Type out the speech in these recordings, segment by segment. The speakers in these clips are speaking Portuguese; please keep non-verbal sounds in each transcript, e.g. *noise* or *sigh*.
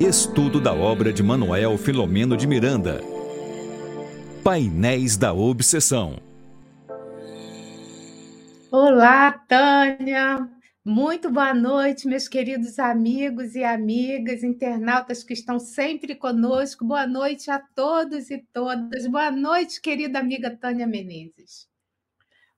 Estudo da obra de Manuel Filomeno de Miranda. Painéis da Obsessão. Olá, Tânia. Muito boa noite, meus queridos amigos e amigas, internautas que estão sempre conosco. Boa noite a todos e todas. Boa noite, querida amiga Tânia Menezes.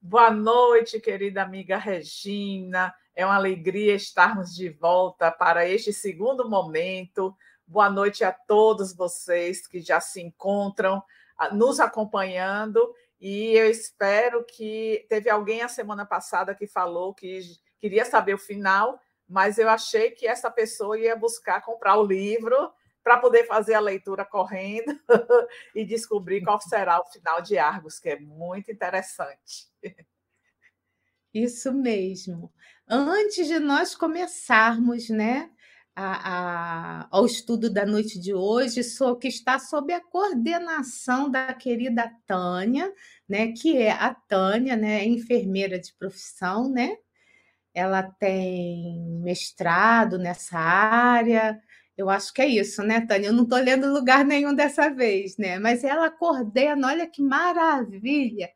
Boa noite, querida amiga Regina. É uma alegria estarmos de volta para este segundo momento. Boa noite a todos vocês que já se encontram ah, nos acompanhando. E eu espero que teve alguém a semana passada que falou que queria saber o final, mas eu achei que essa pessoa ia buscar comprar o livro para poder fazer a leitura correndo *laughs* e descobrir qual será o final de Argos, que é muito interessante. Isso mesmo. Antes de nós começarmos, né, a, a, ao estudo da noite de hoje, sou, que está sob a coordenação da querida Tânia, né, que é a Tânia, né, enfermeira de profissão, né? Ela tem mestrado nessa área. Eu acho que é isso, né, Tânia? Eu não estou lendo lugar nenhum dessa vez, né? Mas ela coordena, olha que maravilha!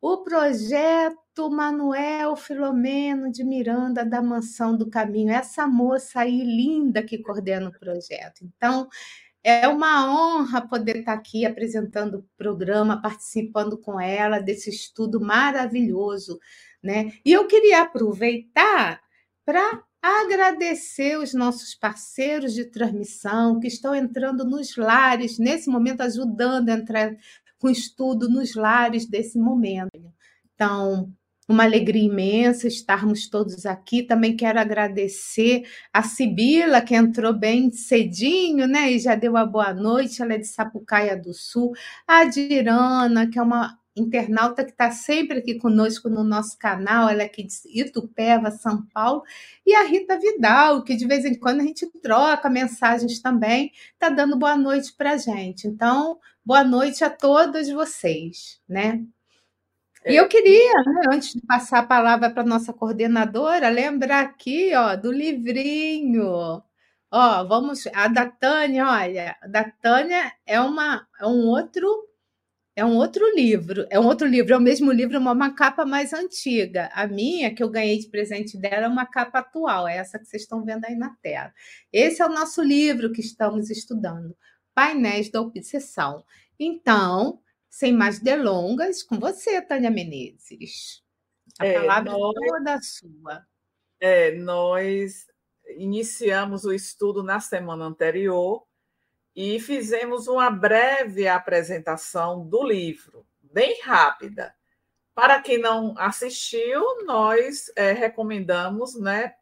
O projeto Manuel Filomeno de Miranda da Mansão do Caminho, essa moça aí linda que coordena o projeto. Então, é uma honra poder estar aqui apresentando o programa, participando com ela desse estudo maravilhoso, né? E eu queria aproveitar para agradecer os nossos parceiros de transmissão que estão entrando nos lares, nesse momento ajudando a entrar com estudo nos lares desse momento. Então, uma alegria imensa estarmos todos aqui. Também quero agradecer a Sibila, que entrou bem cedinho, né? E já deu a boa noite. Ela é de Sapucaia do Sul. A Dirana, que é uma internauta que está sempre aqui conosco no nosso canal, ela é aqui de Itupeva, São Paulo, e a Rita Vidal, que de vez em quando a gente troca mensagens também, está dando boa noite para a gente. Então, boa noite a todos vocês, né? E eu queria, né, antes de passar a palavra para nossa coordenadora, lembrar aqui ó, do livrinho. Ó, vamos, a da Tânia, olha, a da Tânia é, uma, é um outro é um outro livro, é um outro livro, é o mesmo livro, uma, uma capa mais antiga. A minha, que eu ganhei de presente dela, é uma capa atual, é essa que vocês estão vendo aí na tela. Esse é o nosso livro que estamos estudando, Painéis da Obsessão. Então, sem mais delongas, com você, Tânia Menezes. A é, palavra nós, é toda sua. É, nós iniciamos o estudo na semana anterior e fizemos uma breve apresentação do livro, bem rápida. Para quem não assistiu, nós é, recomendamos né,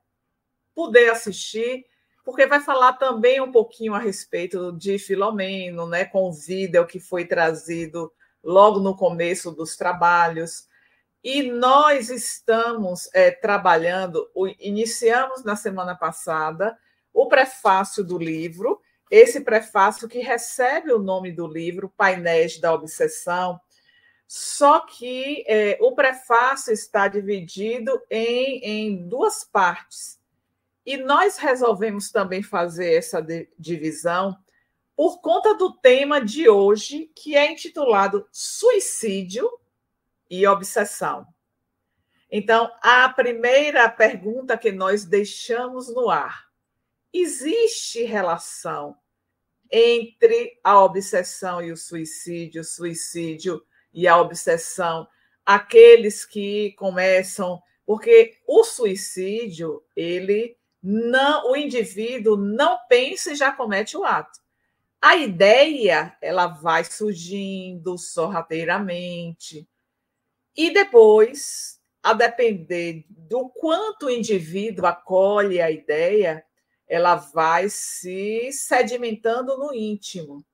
poder assistir porque vai falar também um pouquinho a respeito de Filomeno, né, com o vídeo que foi trazido logo no começo dos trabalhos. E nós estamos é, trabalhando, iniciamos na semana passada o prefácio do livro, esse prefácio que recebe o nome do livro, Painéis da Obsessão, só que é, o prefácio está dividido em, em duas partes. E nós resolvemos também fazer essa divisão por conta do tema de hoje, que é intitulado Suicídio e Obsessão. Então, a primeira pergunta que nós deixamos no ar: existe relação entre a obsessão e o suicídio, suicídio e a obsessão? Aqueles que começam, porque o suicídio, ele não, o indivíduo não pensa e já comete o ato. A ideia, ela vai surgindo sorrateiramente. E depois, a depender do quanto o indivíduo acolhe a ideia, ela vai se sedimentando no íntimo.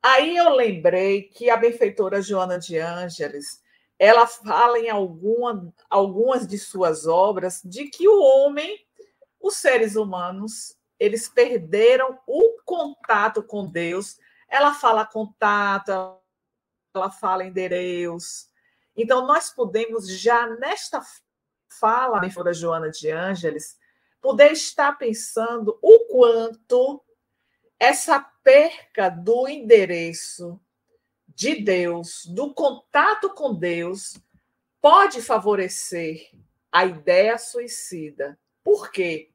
Aí eu lembrei que a benfeitora Joana de Ângeles, ela fala em alguma, algumas de suas obras de que o homem os seres humanos, eles perderam o contato com Deus. Ela fala contato, ela fala em Deus. Então, nós podemos já nesta fala da Joana de Ângeles, poder estar pensando o quanto essa perca do endereço de Deus, do contato com Deus, pode favorecer a ideia suicida. Por quê?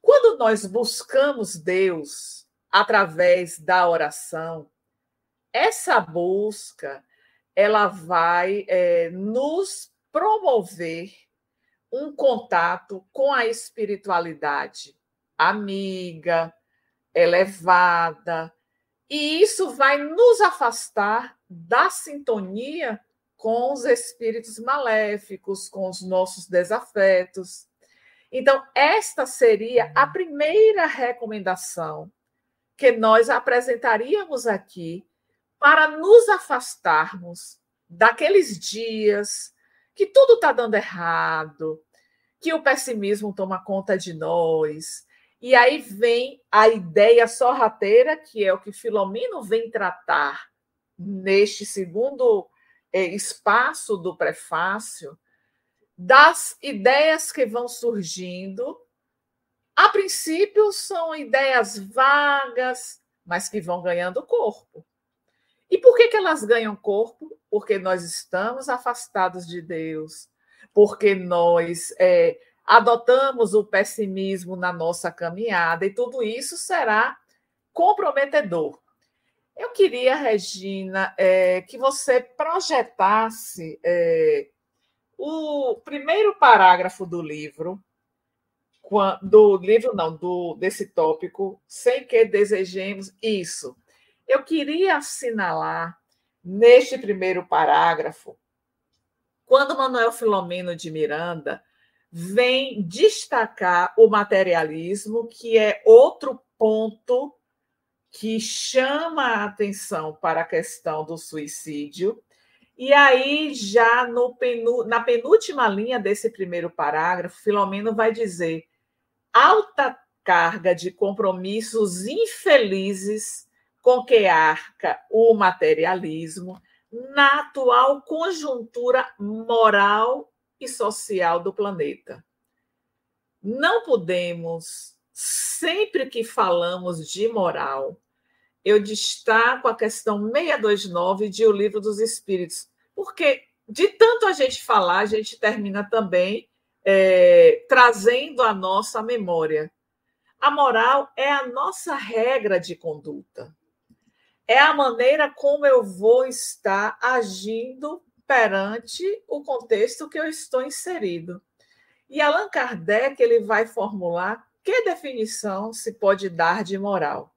Quando nós buscamos Deus através da oração, essa busca ela vai é, nos promover um contato com a espiritualidade amiga, elevada, e isso vai nos afastar da sintonia com os espíritos maléficos, com os nossos desafetos. Então, esta seria a primeira recomendação que nós apresentaríamos aqui para nos afastarmos daqueles dias que tudo está dando errado, que o pessimismo toma conta de nós, e aí vem a ideia sorrateira, que é o que Filomeno vem tratar neste segundo é, espaço do prefácio, das ideias que vão surgindo. A princípio, são ideias vagas, mas que vão ganhando corpo. E por que, que elas ganham corpo? Porque nós estamos afastados de Deus, porque nós é, adotamos o pessimismo na nossa caminhada, e tudo isso será comprometedor. Eu queria, Regina, é, que você projetasse é, o primeiro parágrafo do livro, do livro não, do desse tópico, sem que desejemos isso. Eu queria assinalar neste primeiro parágrafo, quando Manuel Filomeno de Miranda vem destacar o materialismo, que é outro ponto que chama a atenção para a questão do suicídio. E aí, já no na penúltima linha desse primeiro parágrafo, Filomeno vai dizer: alta carga de compromissos infelizes com que arca o materialismo na atual conjuntura moral e social do planeta. Não podemos, sempre que falamos de moral, eu destaco a questão 629 de O Livro dos Espíritos, porque de tanto a gente falar, a gente termina também é, trazendo a nossa memória. A moral é a nossa regra de conduta. É a maneira como eu vou estar agindo perante o contexto que eu estou inserido. E Allan Kardec ele vai formular que definição se pode dar de moral.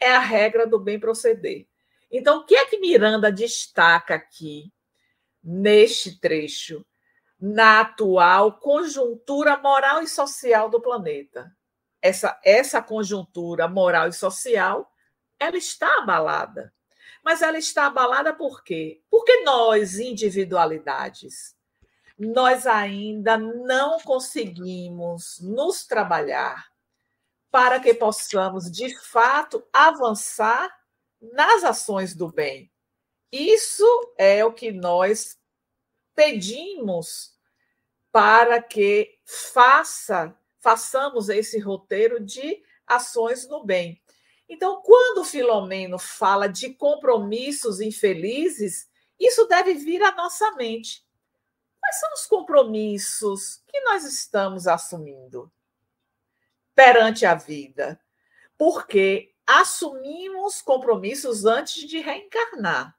É a regra do bem proceder. Então, o que é que Miranda destaca aqui neste trecho na atual conjuntura moral e social do planeta? Essa essa conjuntura moral e social, ela está abalada. Mas ela está abalada por quê? Porque nós, individualidades, nós ainda não conseguimos nos trabalhar para que possamos, de fato, avançar nas ações do bem. Isso é o que nós pedimos para que faça, façamos esse roteiro de ações no bem. Então, quando Filomeno fala de compromissos infelizes, isso deve vir à nossa mente. Quais são os compromissos que nós estamos assumindo perante a vida? Porque assumimos compromissos antes de reencarnar.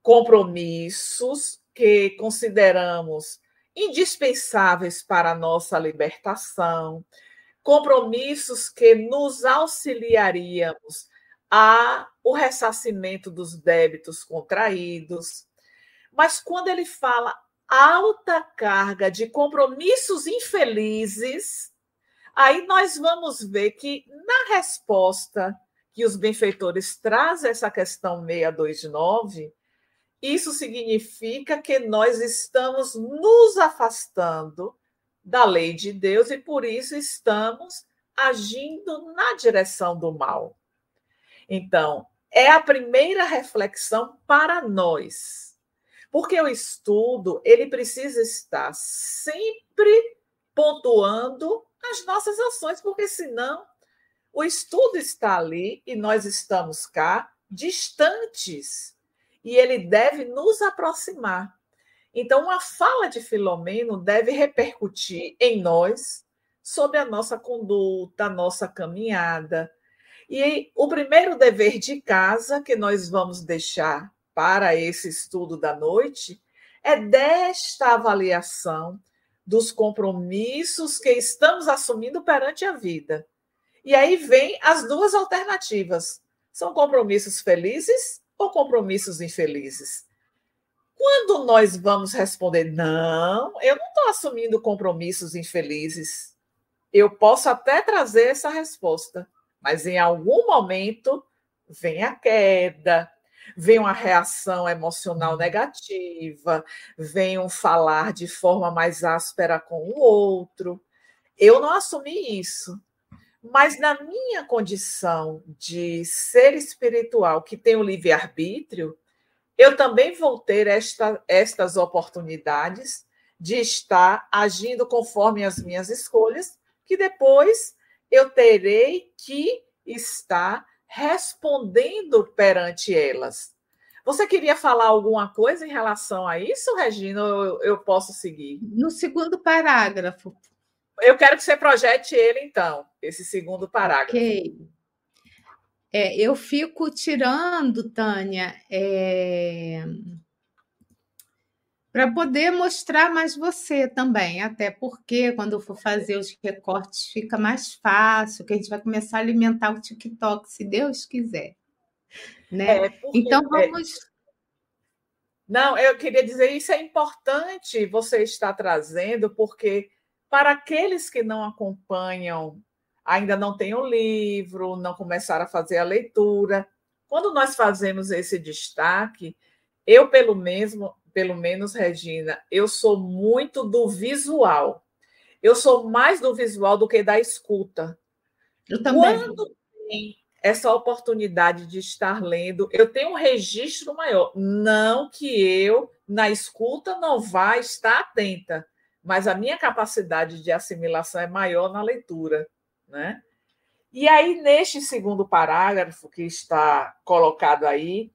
Compromissos que consideramos indispensáveis para a nossa libertação, compromissos que nos auxiliaríamos a o ressarcimento dos débitos contraídos. Mas quando ele fala alta carga de compromissos infelizes, aí nós vamos ver que na resposta que os benfeitores trazem essa questão 629, isso significa que nós estamos nos afastando da lei de Deus e por isso estamos agindo na direção do mal. Então, é a primeira reflexão para nós. Porque o estudo, ele precisa estar sempre pontuando as nossas ações, porque senão O estudo está ali e nós estamos cá, distantes. E ele deve nos aproximar. Então, uma fala de Filomeno deve repercutir em nós sobre a nossa conduta, a nossa caminhada. E o primeiro dever de casa que nós vamos deixar para esse estudo da noite é desta avaliação dos compromissos que estamos assumindo perante a vida. E aí vem as duas alternativas: são compromissos felizes ou compromissos infelizes? Quando nós vamos responder, não, eu não estou assumindo compromissos infelizes, eu posso até trazer essa resposta, mas em algum momento vem a queda, vem uma reação emocional negativa, vem um falar de forma mais áspera com o outro. Eu não assumi isso. Mas na minha condição de ser espiritual que tem o livre-arbítrio, eu também vou ter esta, estas oportunidades de estar agindo conforme as minhas escolhas, que depois eu terei que estar respondendo perante elas. Você queria falar alguma coisa em relação a isso, Regina? Eu, eu posso seguir? No segundo parágrafo. Eu quero que você projete ele, então, esse segundo parágrafo. Ok. É, eu fico tirando, Tânia, é, para poder mostrar mais você também, até porque quando eu for fazer os recortes fica mais fácil, que a gente vai começar a alimentar o TikTok, se Deus quiser. Né? É, porque, então é vamos. Não, eu queria dizer isso é importante você estar trazendo, porque para aqueles que não acompanham, ainda não têm o livro, não começaram a fazer a leitura, quando nós fazemos esse destaque, eu pelo mesmo pelo menos, Regina, eu sou muito do visual. Eu sou mais do visual do que da escuta. Eu também. Quando tem essa oportunidade de estar lendo, eu tenho um registro maior. Não que eu, na escuta, não vá estar atenta, mas a minha capacidade de assimilação é maior na leitura. Né? E aí, neste segundo parágrafo que está colocado aí,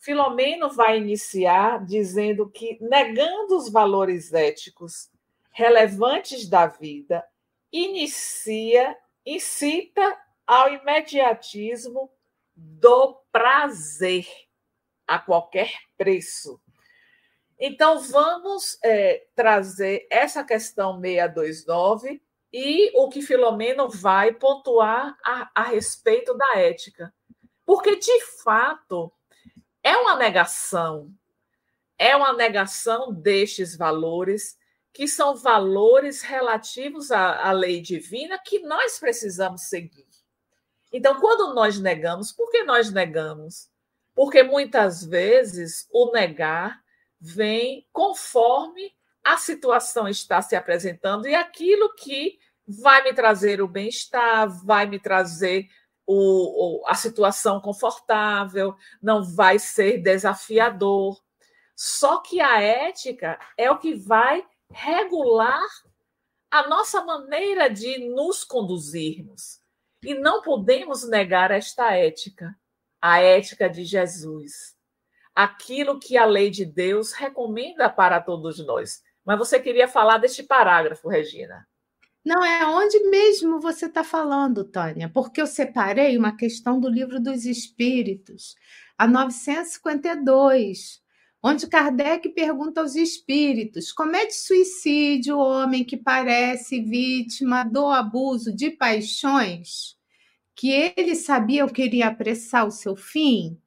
Filomeno vai iniciar dizendo que, negando os valores éticos relevantes da vida, inicia, incita ao imediatismo do prazer a qualquer preço. Então, vamos é, trazer essa questão 629 e o que Filomeno vai pontuar a, a respeito da ética. Porque, de fato, é uma negação, é uma negação destes valores, que são valores relativos à, à lei divina que nós precisamos seguir. Então, quando nós negamos, por que nós negamos? Porque muitas vezes o negar vem conforme a situação está se apresentando e aquilo que vai me trazer o bem-estar, vai me trazer o, a situação confortável, não vai ser desafiador. Só que a ética é o que vai regular a nossa maneira de nos conduzirmos. E não podemos negar esta ética, a ética de Jesus, aquilo que a lei de Deus recomenda para todos nós. Mas você queria falar deste parágrafo, Regina? Não, é onde mesmo você está falando, Tânia, porque eu separei uma questão do livro dos Espíritos, a 952, onde Kardec pergunta aos espíritos: comete suicídio o homem que parece vítima do abuso de paixões, que ele sabia que iria apressar o seu fim?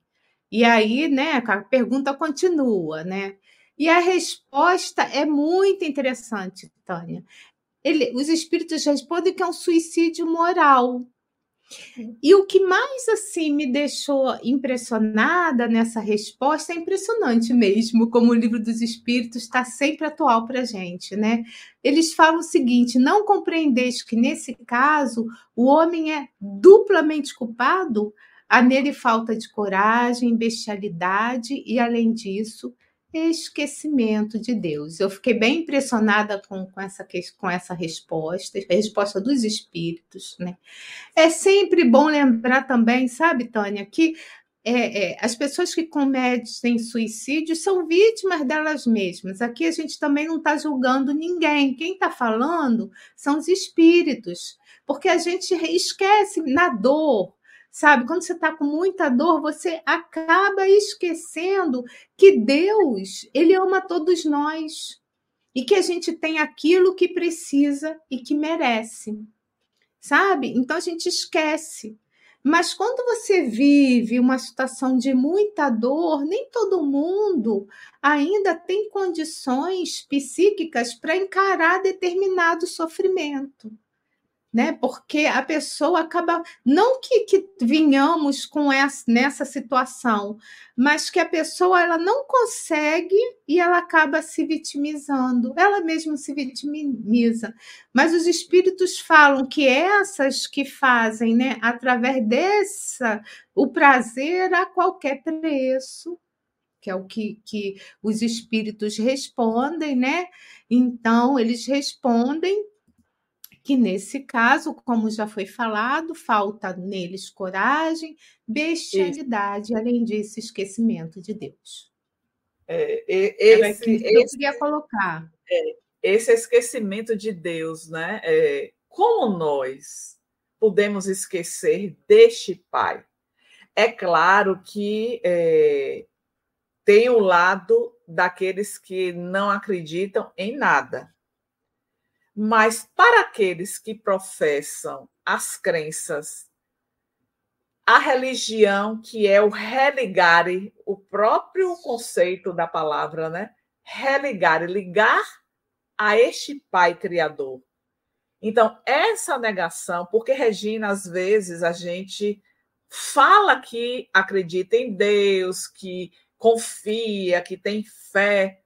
E aí, né, a pergunta continua, né? E a resposta é muito interessante, Tânia ele, os espíritos respondem que é um suicídio moral. E o que mais assim me deixou impressionada nessa resposta é impressionante mesmo, como o livro dos espíritos está sempre atual para a gente, né? Eles falam o seguinte: não compreendeis que nesse caso o homem é duplamente culpado, há nele falta de coragem, bestialidade e, além disso, esquecimento de Deus. Eu fiquei bem impressionada com, com, essa, com essa resposta, a resposta dos espíritos. Né? É sempre bom lembrar também, sabe, Tânia, que é, é, as pessoas que cometem suicídio são vítimas delas mesmas. Aqui a gente também não está julgando ninguém. Quem está falando são os espíritos, porque a gente esquece na dor, sabe? Quando você está com muita dor, você acaba esquecendo que Deus, Ele ama todos nós e que a gente tem aquilo que precisa e que merece, sabe? Então a gente esquece. Mas quando você vive uma situação de muita dor, nem todo mundo ainda tem condições psíquicas para encarar determinado sofrimento né? Porque a pessoa acaba não que, que vinhamos com essa nessa situação, mas que a pessoa ela não consegue e ela acaba se vitimizando, ela mesma se vitimiza. Mas os espíritos falam que essas que fazem, né, através dessa o prazer a qualquer preço, que é o que, que os espíritos respondem, né? Então, eles respondem que nesse caso, como já foi falado, falta neles coragem, bestialidade, Isso. além disso, esquecimento de Deus. É, esse, esse, eu queria colocar. É, esse esquecimento de Deus, né? É, como nós podemos esquecer deste Pai? É claro que é, tem o lado daqueles que não acreditam em nada. Mas para aqueles que professam as crenças, a religião, que é o religare, o próprio conceito da palavra, né? Religare, ligar a este Pai Criador. Então, essa negação, porque Regina, às vezes a gente fala que acredita em Deus, que confia, que tem fé,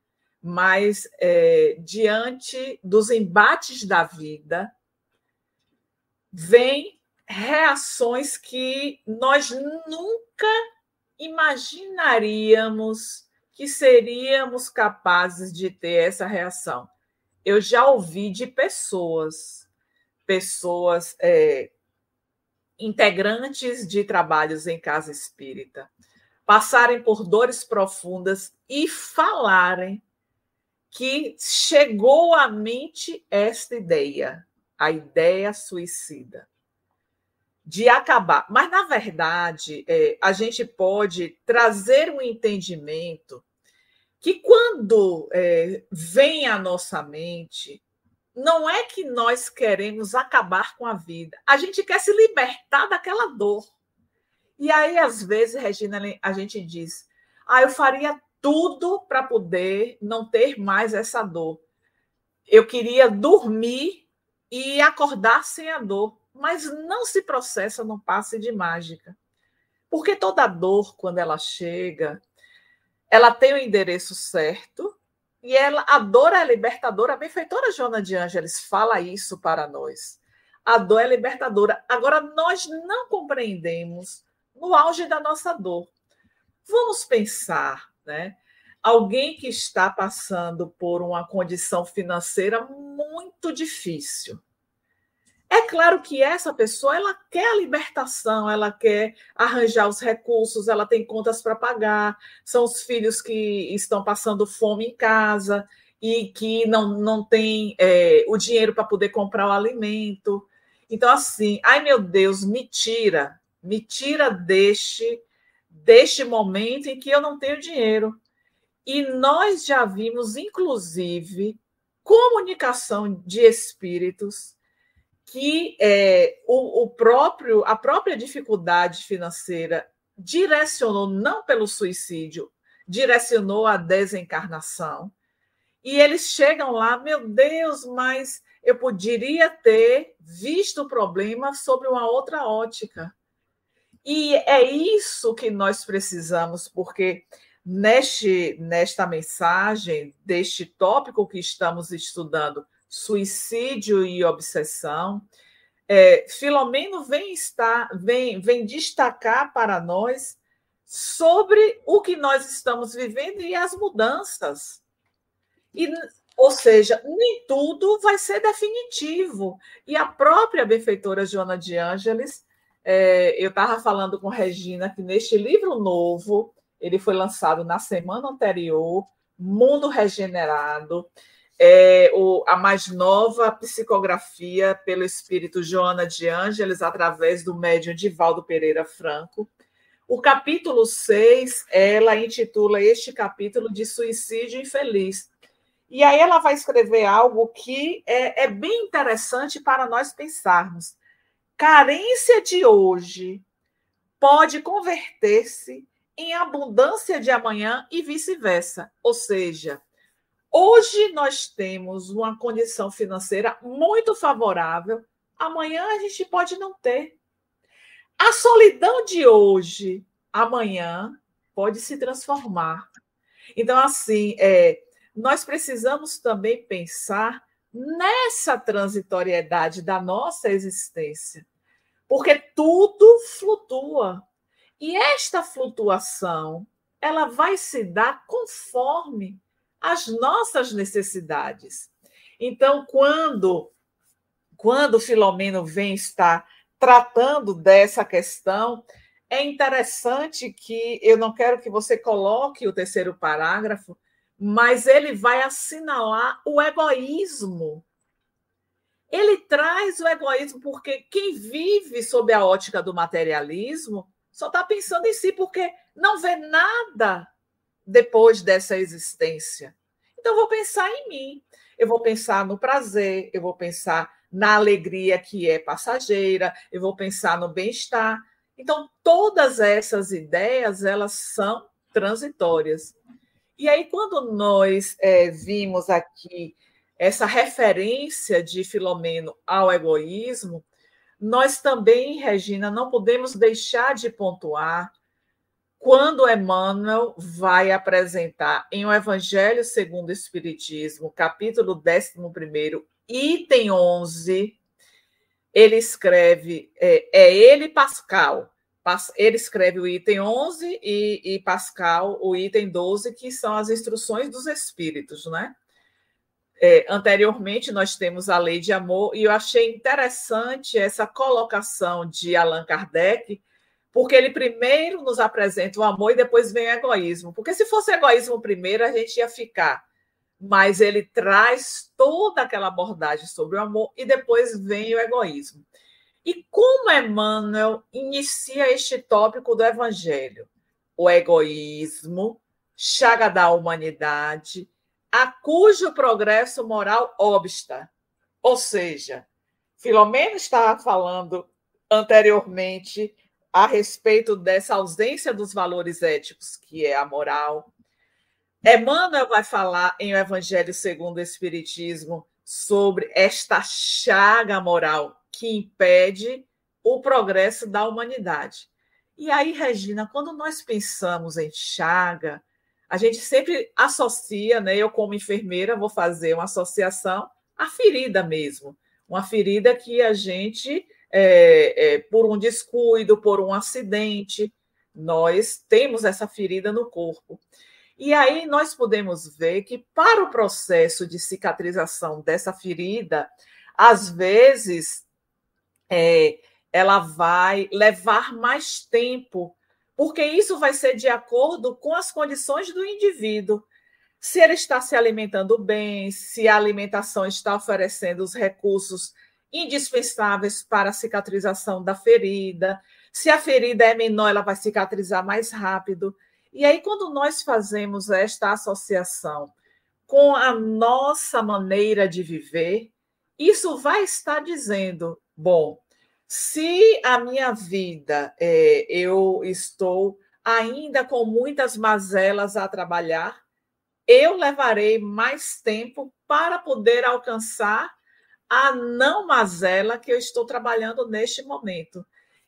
mas é, diante dos embates da vida, vem reações que nós nunca imaginaríamos que seríamos capazes de ter essa reação. Eu já ouvi de pessoas, pessoas é, integrantes de trabalhos em casa espírita, passarem por dores profundas e falarem que chegou à mente esta ideia, a ideia suicida, de acabar. Mas, na verdade, é, a gente pode trazer um entendimento que, quando é, vem à nossa mente, não é que nós queremos acabar com a vida, a gente quer se libertar daquela dor. E aí, às vezes, Regina, a gente diz: ah, eu faria tudo para poder não ter mais essa dor. Eu queria dormir e acordar sem a dor, mas não se processa num passe de mágica. Porque toda dor, quando ela chega, ela tem o endereço certo e ela, a dor é libertadora. A benfeitora Joana de Ângeles fala isso para nós. A dor é libertadora. Agora, nós não compreendemos no auge da nossa dor. Vamos pensar né? Alguém que está passando por uma condição financeira muito difícil. É claro que essa pessoa ela quer a libertação, ela quer arranjar os recursos, ela tem contas para pagar, são os filhos que estão passando fome em casa e que não, não tem é, o dinheiro para poder comprar o alimento. Então, assim, ai meu Deus, me tira, me tira deste deste momento em que eu não tenho dinheiro. E nós já vimos, inclusive, comunicação de espíritos que é, o, o próprio a própria dificuldade financeira direcionou não pelo suicídio, direcionou a desencarnação. E eles chegam lá, meu Deus, mas eu poderia ter visto o problema sobre uma outra ótica. E é isso que nós precisamos, porque neste, nesta mensagem, deste tópico que estamos estudando, suicídio e obsessão, é, Filomeno vem, estar, vem, vem destacar para nós sobre o que nós estamos vivendo e as mudanças. E, ou seja, nem tudo vai ser definitivo. E a própria benfeitora Joana de Ângeles, é, eu estava falando com Regina que neste livro novo, ele foi lançado na semana anterior, Mundo Regenerado, é, o, a mais nova psicografia pelo espírito Joana de Ângeles, através do médium Divaldo Pereira Franco. O capítulo 6, ela intitula este capítulo de Suicídio Infeliz. E aí ela vai escrever algo que é, é bem interessante para nós pensarmos. Carência de hoje pode converter-se em abundância de amanhã e vice-versa. Ou seja, Hoje nós temos uma condição financeira muito favorável, amanhã a gente pode não ter. A solidão de hoje, amanhã, pode se transformar. Então, assim, é, nós precisamos também pensar nessa transitoriedade da nossa existência, porque tudo flutua. E esta flutuação, ela vai se dar conforme as nossas necessidades. Então, quando quando Filomeno vem estar tratando dessa questão, é interessante que eu não quero que você coloque o terceiro parágrafo, mas ele vai assinalar o egoísmo. Ele traz o egoísmo porque quem vive sob a ótica do materialismo só está pensando em si, porque não vê nada depois dessa existência. Então, eu vou pensar em mim, eu vou pensar no prazer, eu vou pensar na alegria que é passageira, eu vou pensar no bem-estar. Então, todas essas ideias, elas são transitórias. E aí, quando nós é, vimos aqui essa referência de Filomeno ao egoísmo, nós também, Regina, não podemos deixar de pontuar quando Emmanuel vai apresentar em O Evangelho segundo o Espiritismo, capítulo 11, item 11, ele escreve, é, é ele Pascal, ele escreve o item 11 e, e, Pascal o item 12, que são as instruções dos espíritos, né? É, anteriormente, nós temos a lei de amor, e eu achei interessante essa colocação de Allan Kardec, porque ele primeiro nos apresenta o amor e depois vem o egoísmo. Porque se fosse egoísmo primeiro, a gente ia ficar. Mas ele traz toda aquela abordagem sobre o amor e depois vem o egoísmo. E como Emmanuel inicia este tópico do evangelho? O egoísmo, chaga da humanidade, a cujo progresso moral obsta. Ou seja, Filomeno estava falando anteriormente a respeito dessa ausência dos valores éticos, que é a moral. Emmanuel vai falar em O Evangelho segundo o Espiritismo sobre esta chaga moral que impede o progresso da humanidade. E aí, Regina, quando nós pensamos em chaga, a gente sempre associa, né? Eu, como enfermeira, vou fazer uma associação à ferida mesmo, uma ferida que a gente é, é, por um descuido, por um acidente, nós temos essa ferida no corpo. E aí nós podemos ver que para o processo de cicatrização dessa ferida, às vezes é, ela vai levar mais tempo, porque isso vai ser de acordo com as condições do indivíduo. Se ele está se alimentando bem, se a alimentação está oferecendo os recursos indispensáveis para a cicatrização da ferida. Se a ferida é menor, ela vai cicatrizar mais rápido. E aí, quando nós fazemos esta associação com a nossa maneira de viver, isso vai estar dizendo: bom, se a minha vida é, eu estou ainda com muitas mazelas a trabalhar, eu levarei mais tempo para poder alcançar a não mazela que eu estou trabalhando neste momento.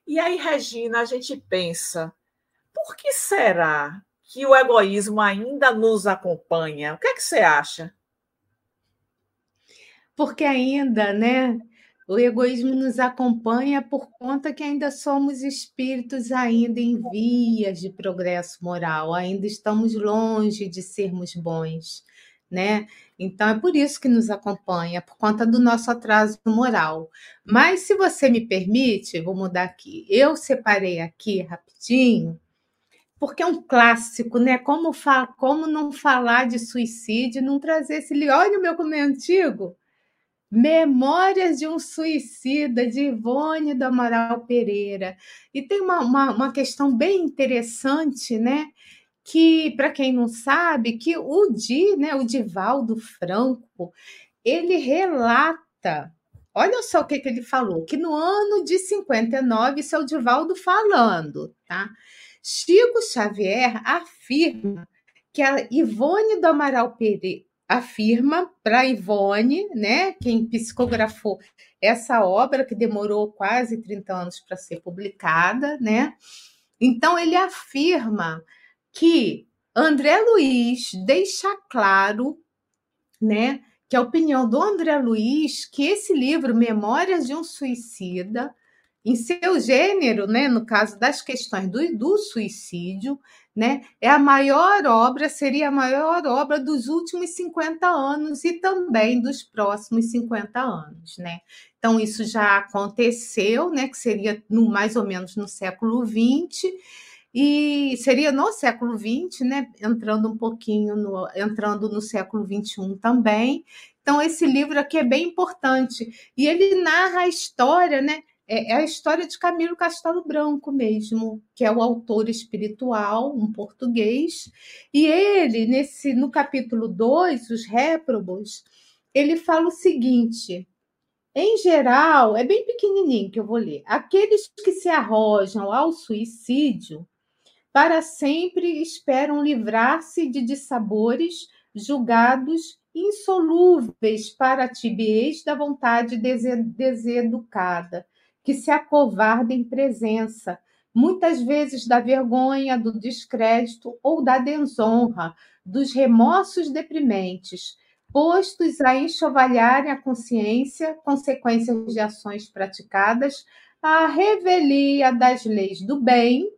E aí, Regina, a gente pensa, por que será que o egoísmo ainda nos acompanha? O que é que você acha? Porque ainda, né, O egoísmo nos acompanha por conta que ainda somos espíritos ainda em vias de progresso moral, ainda estamos longe de sermos bons, né? Então é por isso que nos acompanha, por conta do nosso atraso moral. Mas se você me permite, vou mudar aqui. Eu separei aqui rapidinho, porque é um clássico, né? Como, como não falar de suicídio, não trazer esse livro. Olha o meu como é antigo. Memórias de um Suicida, de Ivone do Amaral Pereira. E tem uma, uma, uma questão bem interessante, né? Que, para quem não sabe, que o Di, né, o Divaldo Franco, ele relata, olha só o que, que ele falou, que no ano de 59, isso é o Divaldo falando, tá? Chico Xavier afirma que a Ivone do Amaral Pereira, afirma para Ivone, né, quem psicografou essa obra que demorou quase 30 anos para ser publicada, né? Então ele afirma que André Luiz deixa claro, né, que a opinião do André Luiz que esse livro Memórias de um Suicida em seu gênero, né, no caso das questões do, do suicídio, né, é a maior obra, seria a maior obra dos últimos 50 anos e também dos próximos 50 anos. Né? Então, isso já aconteceu, né, que seria no, mais ou menos no século XX, e seria no século XX, né, entrando um pouquinho no, entrando no século XXI também. Então, esse livro aqui é bem importante. E ele narra a história né, é, é a história de Camilo Castelo Branco mesmo, que é o autor espiritual, um português, e ele, nesse no capítulo 2, Os Réprobos, ele fala o seguinte: em geral, é bem pequenininho que eu vou ler. Aqueles que se arrojam ao suicídio para sempre esperam livrar-se de dissabores julgados insolúveis para a tibiez da vontade deseducada que se acovarda em presença, muitas vezes da vergonha, do descrédito ou da desonra, dos remorsos deprimentes, postos a enxovalharem a consciência, consequências de ações praticadas, à revelia das leis do bem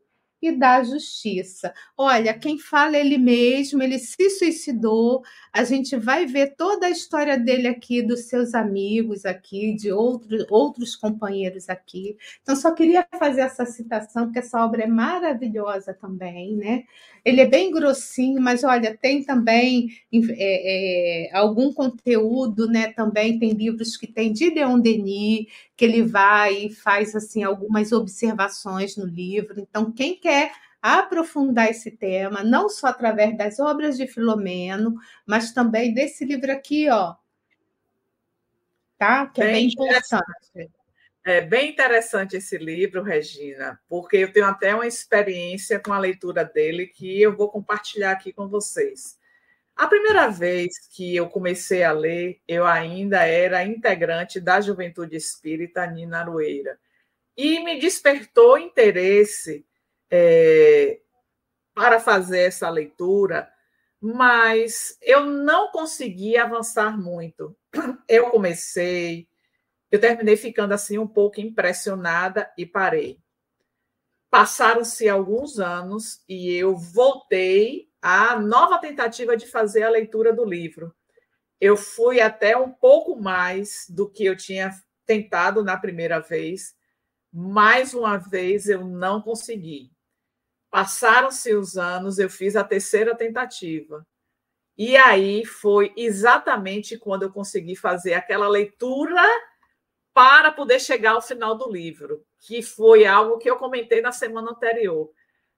e da justiça. Olha, quem fala é ele mesmo, ele se suicidou. A gente vai ver toda a história dele aqui, dos seus amigos aqui, de outro, outros companheiros aqui. Então, só queria fazer essa citação, porque essa obra é maravilhosa também, né? Ele é bem grossinho, mas olha, tem também é, é, algum conteúdo, né? Também tem livros que tem de Leon Denis, que ele vai e faz assim algumas observações no livro. Então, quem quer aprofundar esse tema, não só através das obras de Filomeno, mas também desse livro aqui, ó, tá? Que é bem, bem importante. É bem interessante esse livro, Regina, porque eu tenho até uma experiência com a leitura dele que eu vou compartilhar aqui com vocês. A primeira vez que eu comecei a ler, eu ainda era integrante da Juventude Espírita Nina Arueira. E me despertou interesse é, para fazer essa leitura, mas eu não consegui avançar muito. Eu comecei, eu terminei ficando assim um pouco impressionada e parei. Passaram-se alguns anos e eu voltei à nova tentativa de fazer a leitura do livro. Eu fui até um pouco mais do que eu tinha tentado na primeira vez. Mais uma vez eu não consegui. Passaram-se os anos, eu fiz a terceira tentativa. E aí foi exatamente quando eu consegui fazer aquela leitura para poder chegar ao final do livro, que foi algo que eu comentei na semana anterior.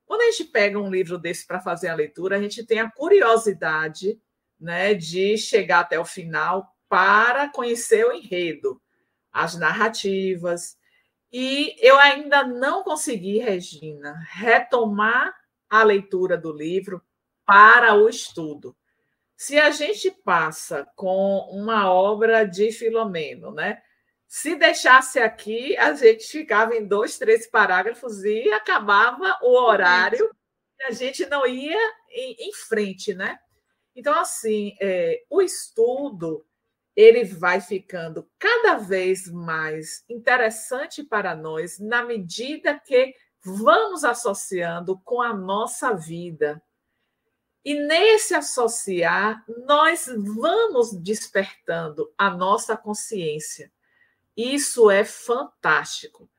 Quando a gente pega um livro desse para fazer a leitura, a gente tem a curiosidade né, de chegar até o final para conhecer o enredo, as narrativas. E eu ainda não consegui, Regina, retomar a leitura do livro para o estudo. Se a gente passa com uma obra de Filomeno, né? Se deixasse aqui, a gente ficava em dois, três parágrafos e acabava o horário e a gente não ia em, em frente, né? Então, assim, é, o estudo ele vai ficando cada vez mais interessante para nós na medida que vamos associando com a nossa vida. E nesse associar, nós vamos despertando a nossa consciência. Isso é fantástico.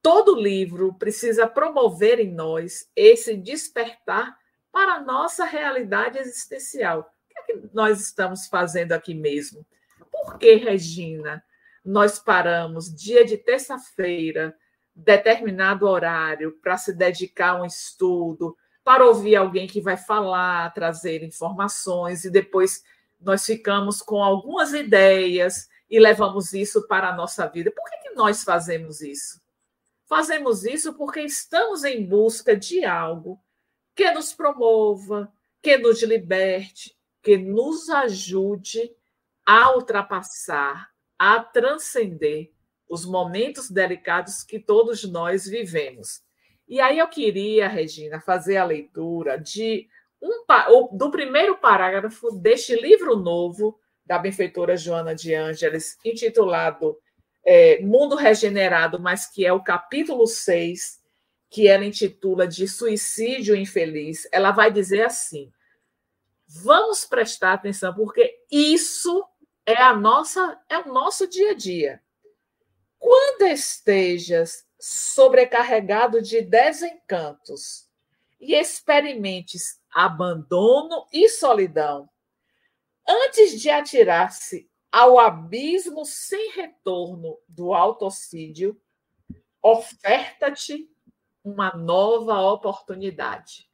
Todo livro precisa promover em nós esse despertar para a nossa realidade existencial. O que, é que nós estamos fazendo aqui mesmo? Por que, Regina, nós paramos dia de terça-feira, determinado horário, para se dedicar a um estudo, para ouvir alguém que vai falar, trazer informações, e depois nós ficamos com algumas ideias e levamos isso para a nossa vida? Por que, que nós fazemos isso? Fazemos isso porque estamos em busca de algo que nos promova, que nos liberte, que nos ajude a ultrapassar, a transcender os momentos delicados que todos nós vivemos. E aí eu queria, Regina, fazer a leitura de um, do primeiro parágrafo deste livro novo da benfeitora Joana de Ângeles, intitulado é, Mundo Regenerado, mas que é o capítulo 6, que ela intitula de Suicídio Infeliz. Ela vai dizer assim: vamos prestar atenção, porque isso é a nossa, é o nosso dia a dia. Quando estejas sobrecarregado de desencantos e experimentes abandono e solidão, antes de atirar-se ao abismo sem retorno do autocídio, oferta-te uma nova oportunidade.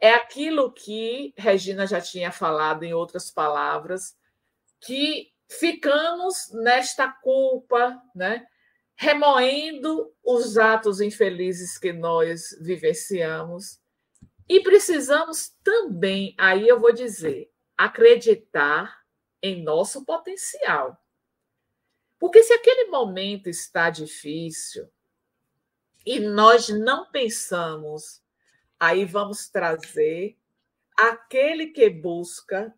É aquilo que Regina já tinha falado em outras palavras, que ficamos nesta culpa, né? remoendo os atos infelizes que nós vivenciamos. E precisamos também, aí eu vou dizer, acreditar em nosso potencial. Porque se aquele momento está difícil e nós não pensamos, aí vamos trazer aquele que busca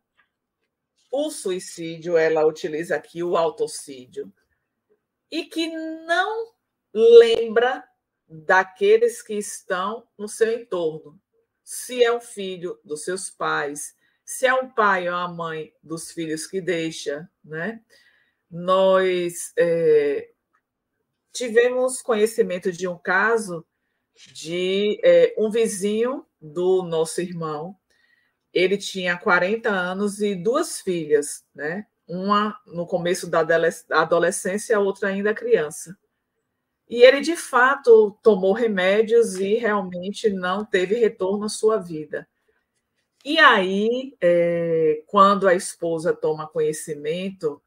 o suicídio, ela utiliza aqui o autocídio, e que não lembra daqueles que estão no seu entorno. Se é um filho dos seus pais, se é um pai ou uma mãe dos filhos que deixa, né? Nós é, tivemos conhecimento de um caso de é, um vizinho do nosso irmão. Ele tinha 40 anos e duas filhas, né? Uma no começo da adolescência, a outra ainda criança. E ele, de fato, tomou remédios e realmente não teve retorno à sua vida. E aí, é, quando a esposa toma conhecimento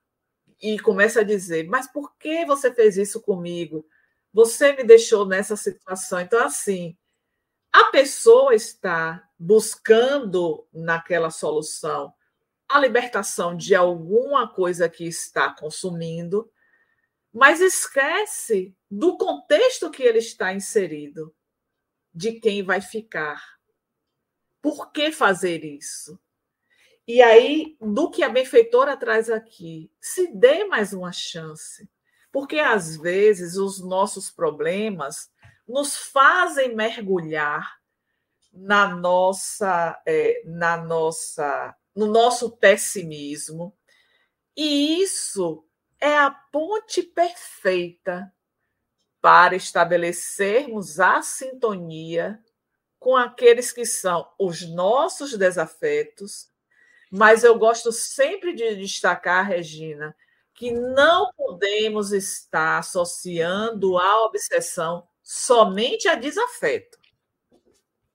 e começa a dizer: Mas por que você fez isso comigo? Você me deixou nessa situação. Então, assim, a pessoa está buscando naquela solução a libertação de alguma coisa que está consumindo, mas esquece do contexto que ele está inserido, de quem vai ficar por que fazer isso? E aí, do que a benfeitora traz aqui, se dê mais uma chance. Porque às vezes os nossos problemas nos fazem mergulhar na nossa, é, na nossa, no nosso pessimismo. E isso é a ponte perfeita para estabelecermos a sintonia com aqueles que são os nossos desafetos, mas eu gosto sempre de destacar, Regina, que não podemos estar associando a obsessão somente a desafeto.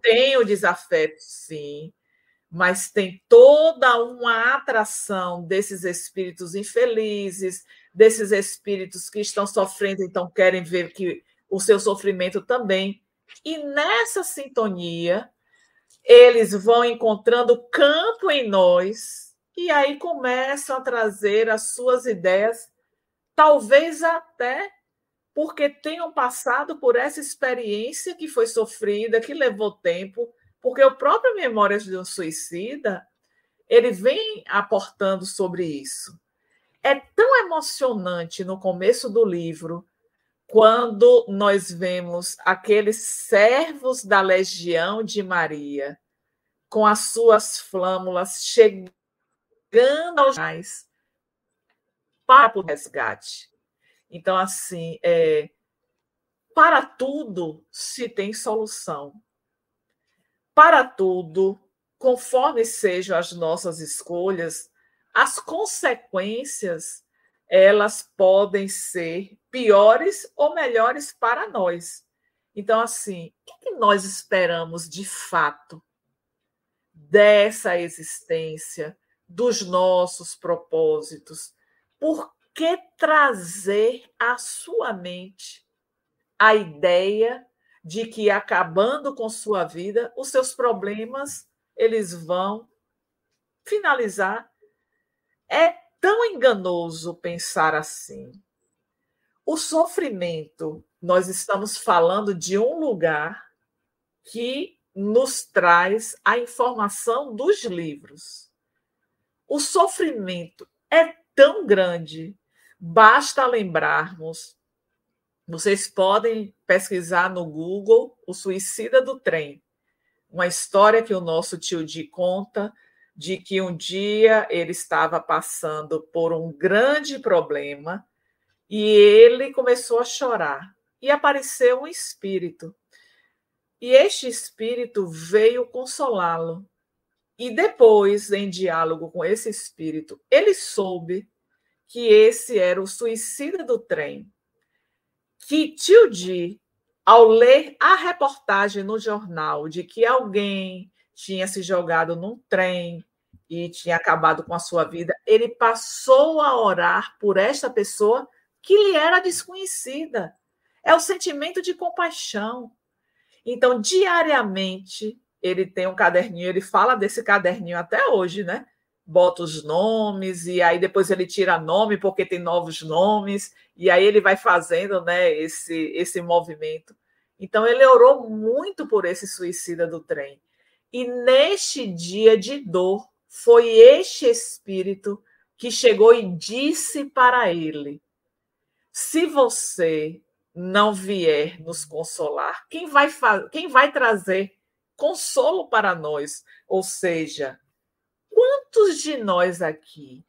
Tem o desafeto, sim, mas tem toda uma atração desses espíritos infelizes, desses espíritos que estão sofrendo, então querem ver que o seu sofrimento também e nessa sintonia, eles vão encontrando campo em nós e aí começam a trazer as suas ideias, talvez até porque tenham passado por essa experiência que foi sofrida, que levou tempo, porque o próprio Memórias de um Suicida, ele vem aportando sobre isso. É tão emocionante no começo do livro quando nós vemos aqueles servos da legião de Maria com as suas flâmulas chegando aos mais para o resgate. Então, assim, é, para tudo se tem solução. Para tudo, conforme sejam as nossas escolhas, as consequências elas podem ser piores ou melhores para nós. Então, assim, o que nós esperamos de fato dessa existência, dos nossos propósitos? Por que trazer à sua mente a ideia de que acabando com sua vida, os seus problemas eles vão finalizar? É tão enganoso pensar assim. O sofrimento, nós estamos falando de um lugar que nos traz a informação dos livros. O sofrimento é tão grande, basta lembrarmos. Vocês podem pesquisar no Google o suicida do trem, uma história que o nosso tio Di conta de que um dia ele estava passando por um grande problema e ele começou a chorar e apareceu um espírito. E este espírito veio consolá-lo. E depois, em diálogo com esse espírito, ele soube que esse era o suicida do trem. Que tio Di, ao ler a reportagem no jornal de que alguém tinha se jogado num trem e tinha acabado com a sua vida, ele passou a orar por esta pessoa que lhe era desconhecida. É o sentimento de compaixão. Então, diariamente, ele tem um caderninho, ele fala desse caderninho até hoje, né? Bota os nomes, e aí depois ele tira nome, porque tem novos nomes, e aí ele vai fazendo né, esse, esse movimento. Então, ele orou muito por esse suicida do trem. E neste dia de dor, foi este espírito que chegou e disse para ele: Se você não vier nos consolar, quem vai, quem vai trazer consolo para nós? Ou seja, quantos de nós aqui,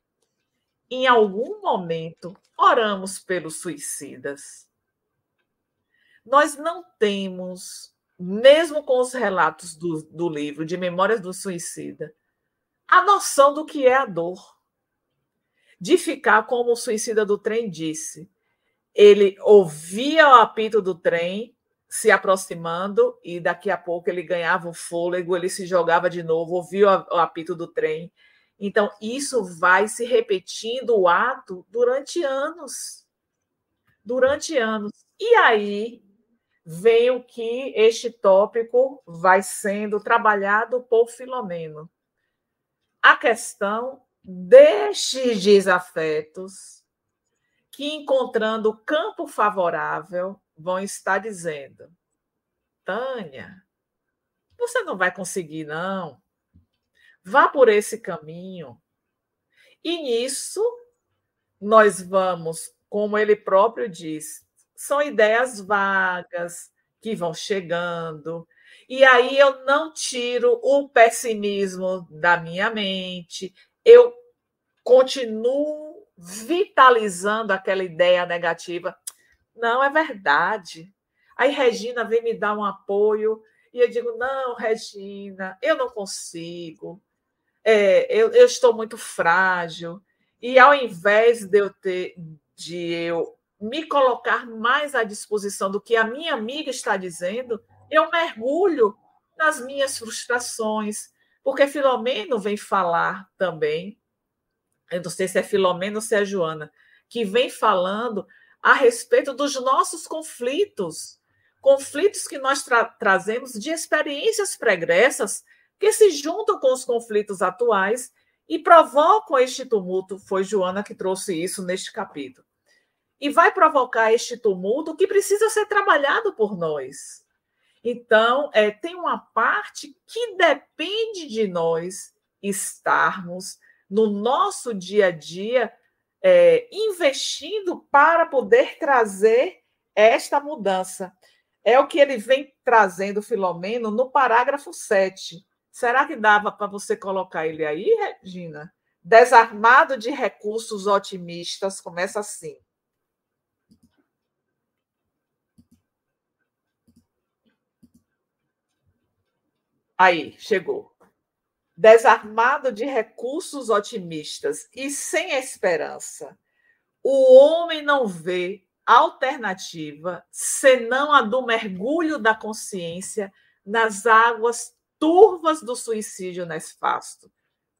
em algum momento, oramos pelos suicidas? Nós não temos, mesmo com os relatos do, do livro de Memórias do Suicida, a noção do que é a dor. De ficar como o suicida do trem disse. Ele ouvia o apito do trem se aproximando e daqui a pouco ele ganhava o fôlego, ele se jogava de novo, ouvia o apito do trem. Então, isso vai se repetindo o ato durante anos. Durante anos. E aí vem o que este tópico vai sendo trabalhado por Filomeno a questão destes desafetos que, encontrando campo favorável, vão estar dizendo: Tânia, você não vai conseguir, não. Vá por esse caminho. E nisso, nós vamos, como ele próprio diz, são ideias vagas que vão chegando, e aí eu não tiro o pessimismo da minha mente, eu continuo vitalizando aquela ideia negativa. Não é verdade. Aí Regina vem me dar um apoio e eu digo: não, Regina, eu não consigo, é, eu, eu estou muito frágil. E ao invés de eu ter de eu me colocar mais à disposição do que a minha amiga está dizendo, eu mergulho nas minhas frustrações, porque Filomeno vem falar também, eu não sei se é Filomeno ou se é Joana, que vem falando a respeito dos nossos conflitos, conflitos que nós tra trazemos de experiências pregressas que se juntam com os conflitos atuais e provocam este tumulto. Foi Joana que trouxe isso neste capítulo. E vai provocar este tumulto que precisa ser trabalhado por nós. Então, é, tem uma parte que depende de nós estarmos no nosso dia a dia é, investindo para poder trazer esta mudança. É o que ele vem trazendo, Filomeno, no parágrafo 7. Será que dava para você colocar ele aí, Regina? Desarmado de recursos otimistas, começa assim. Aí, chegou. Desarmado de recursos otimistas e sem esperança, o homem não vê alternativa senão a do mergulho da consciência nas águas turvas do suicídio nefasto,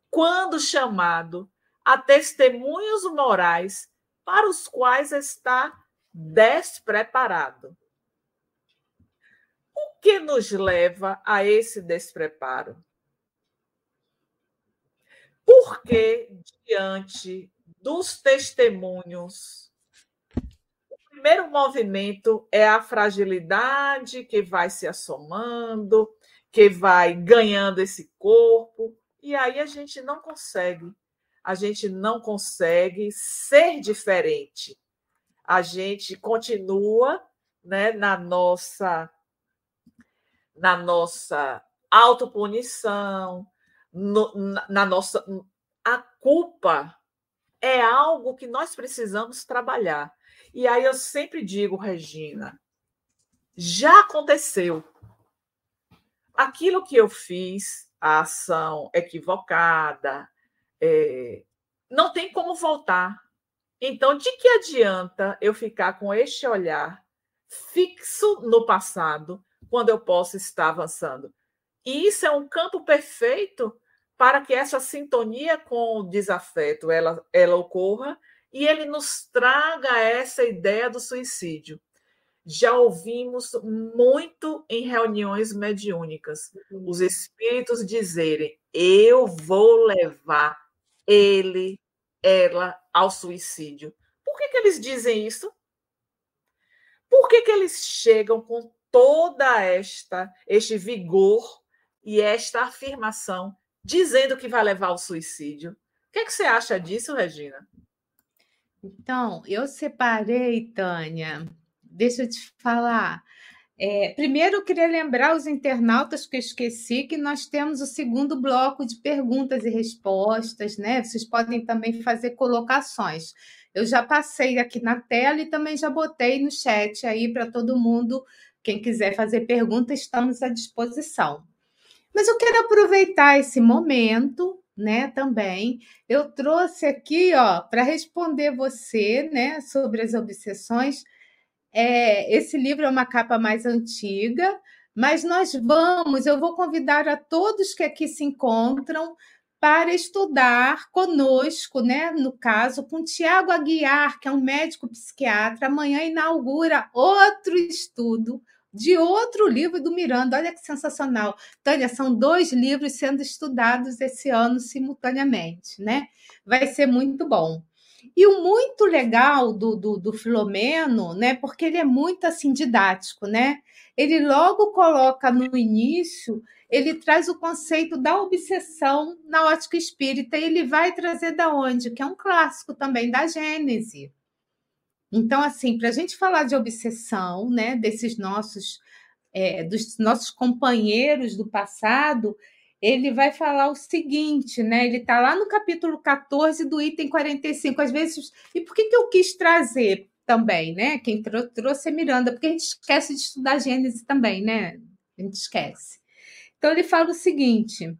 quando chamado a testemunhos morais para os quais está despreparado. O que nos leva a esse despreparo? Porque, diante dos testemunhos, o primeiro movimento é a fragilidade que vai se assomando, que vai ganhando esse corpo, e aí a gente não consegue, a gente não consegue ser diferente. A gente continua né, na nossa na nossa autopunição, no, na, na nossa. A culpa é algo que nós precisamos trabalhar. E aí eu sempre digo, Regina, já aconteceu. Aquilo que eu fiz, a ação equivocada, é, não tem como voltar. Então, de que adianta eu ficar com este olhar fixo no passado quando eu posso estar avançando? E isso é um campo perfeito para que essa sintonia com o desafeto ela, ela ocorra e ele nos traga essa ideia do suicídio. Já ouvimos muito em reuniões mediúnicas uhum. os espíritos dizerem: eu vou levar ele, ela ao suicídio. Por que, que eles dizem isso? Por que, que eles chegam com toda esta este vigor e esta afirmação dizendo que vai levar ao suicídio. O que, é que você acha disso, Regina? Então, eu separei, Tânia. Deixa eu te falar. É, primeiro, eu queria lembrar os internautas que eu esqueci que nós temos o segundo bloco de perguntas e respostas, né? Vocês podem também fazer colocações. Eu já passei aqui na tela e também já botei no chat aí para todo mundo. Quem quiser fazer pergunta, estamos à disposição. Mas eu quero aproveitar esse momento, né, também. Eu trouxe aqui, ó, para responder você, né, sobre as obsessões. É, esse livro é uma capa mais antiga, mas nós vamos, eu vou convidar a todos que aqui se encontram para estudar conosco, né? No caso, com Tiago Aguiar, que é um médico psiquiatra, amanhã inaugura outro estudo de outro livro do Miranda. Olha que sensacional. Tânia, são dois livros sendo estudados esse ano simultaneamente, né? Vai ser muito bom. E o muito legal do, do, do Filomeno, né? Porque ele é muito assim didático, né? Ele logo coloca no início, ele traz o conceito da obsessão na ótica espírita, e ele vai trazer da onde? Que é um clássico também da Gênese. Então, assim, para a gente falar de obsessão, né, desses nossos, é, dos nossos companheiros do passado, ele vai falar o seguinte, né? Ele está lá no capítulo 14 do item 45. Às vezes, e por que, que eu quis trazer também, né? Quem trouxe é Miranda, porque a gente esquece de estudar Gênesis também, né? A gente esquece. Então ele fala o seguinte: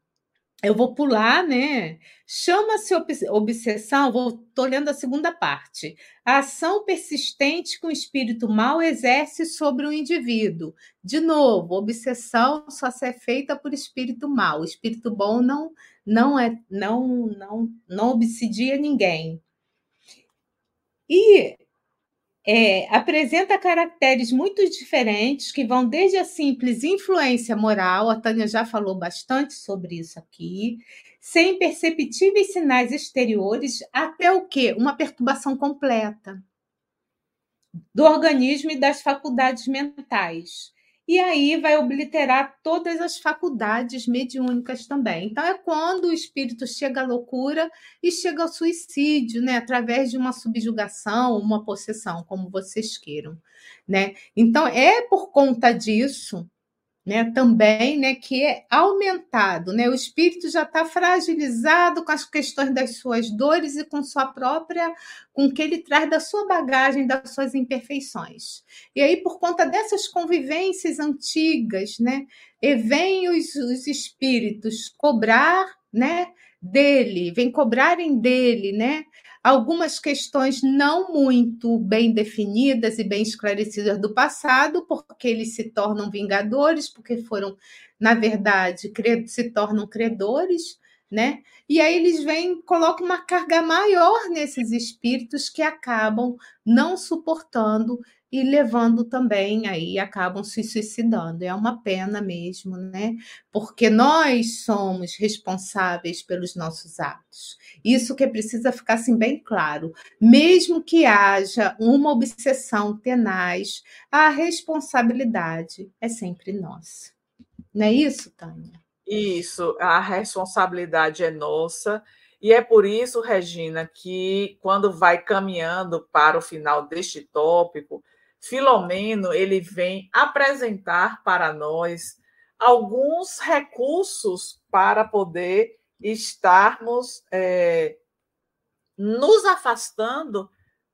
eu vou pular, né? Chama-se obsessão, vou tô lendo a segunda parte. A ação persistente que o espírito mal exerce sobre o indivíduo. De novo, obsessão só se é feita por espírito mal. O espírito bom não não é não não não obsidia ninguém. E é, apresenta caracteres muito diferentes que vão desde a simples influência moral, a Tânia já falou bastante sobre isso aqui, sem perceptíveis sinais exteriores, até o que? Uma perturbação completa do organismo e das faculdades mentais. E aí vai obliterar todas as faculdades mediúnicas também. Então, é quando o espírito chega à loucura e chega ao suicídio, né? através de uma subjugação, uma possessão, como vocês queiram. Né? Então, é por conta disso né, também, né, que é aumentado, né, o espírito já está fragilizado com as questões das suas dores e com sua própria, com o que ele traz da sua bagagem, das suas imperfeições. E aí, por conta dessas convivências antigas, né, e vem os, os espíritos cobrar, né, dele, vem cobrarem dele, né, algumas questões não muito bem definidas e bem esclarecidas do passado, porque eles se tornam vingadores, porque foram, na verdade, se tornam credores, né? E aí eles vêm, colocam uma carga maior nesses espíritos que acabam não suportando e levando também aí acabam se suicidando. É uma pena mesmo, né? Porque nós somos responsáveis pelos nossos atos. Isso que precisa ficar assim bem claro. Mesmo que haja uma obsessão tenaz, a responsabilidade é sempre nossa. Não é isso, Tânia? Isso, a responsabilidade é nossa. E é por isso, Regina, que quando vai caminhando para o final deste tópico, Filomeno ele vem apresentar para nós alguns recursos para poder estarmos é, nos afastando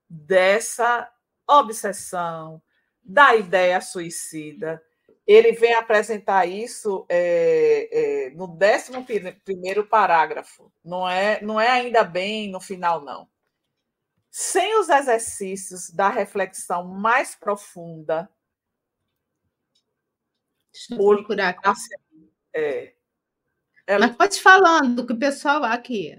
dessa obsessão, da ideia suicida. Ele vem apresentar isso é, é, no 11 parágrafo, não é, não é ainda bem no final, não. Sem os exercícios da reflexão mais profunda. Deixa eu procurar aqui. É, ela... Mas pode falando, que o pessoal aqui.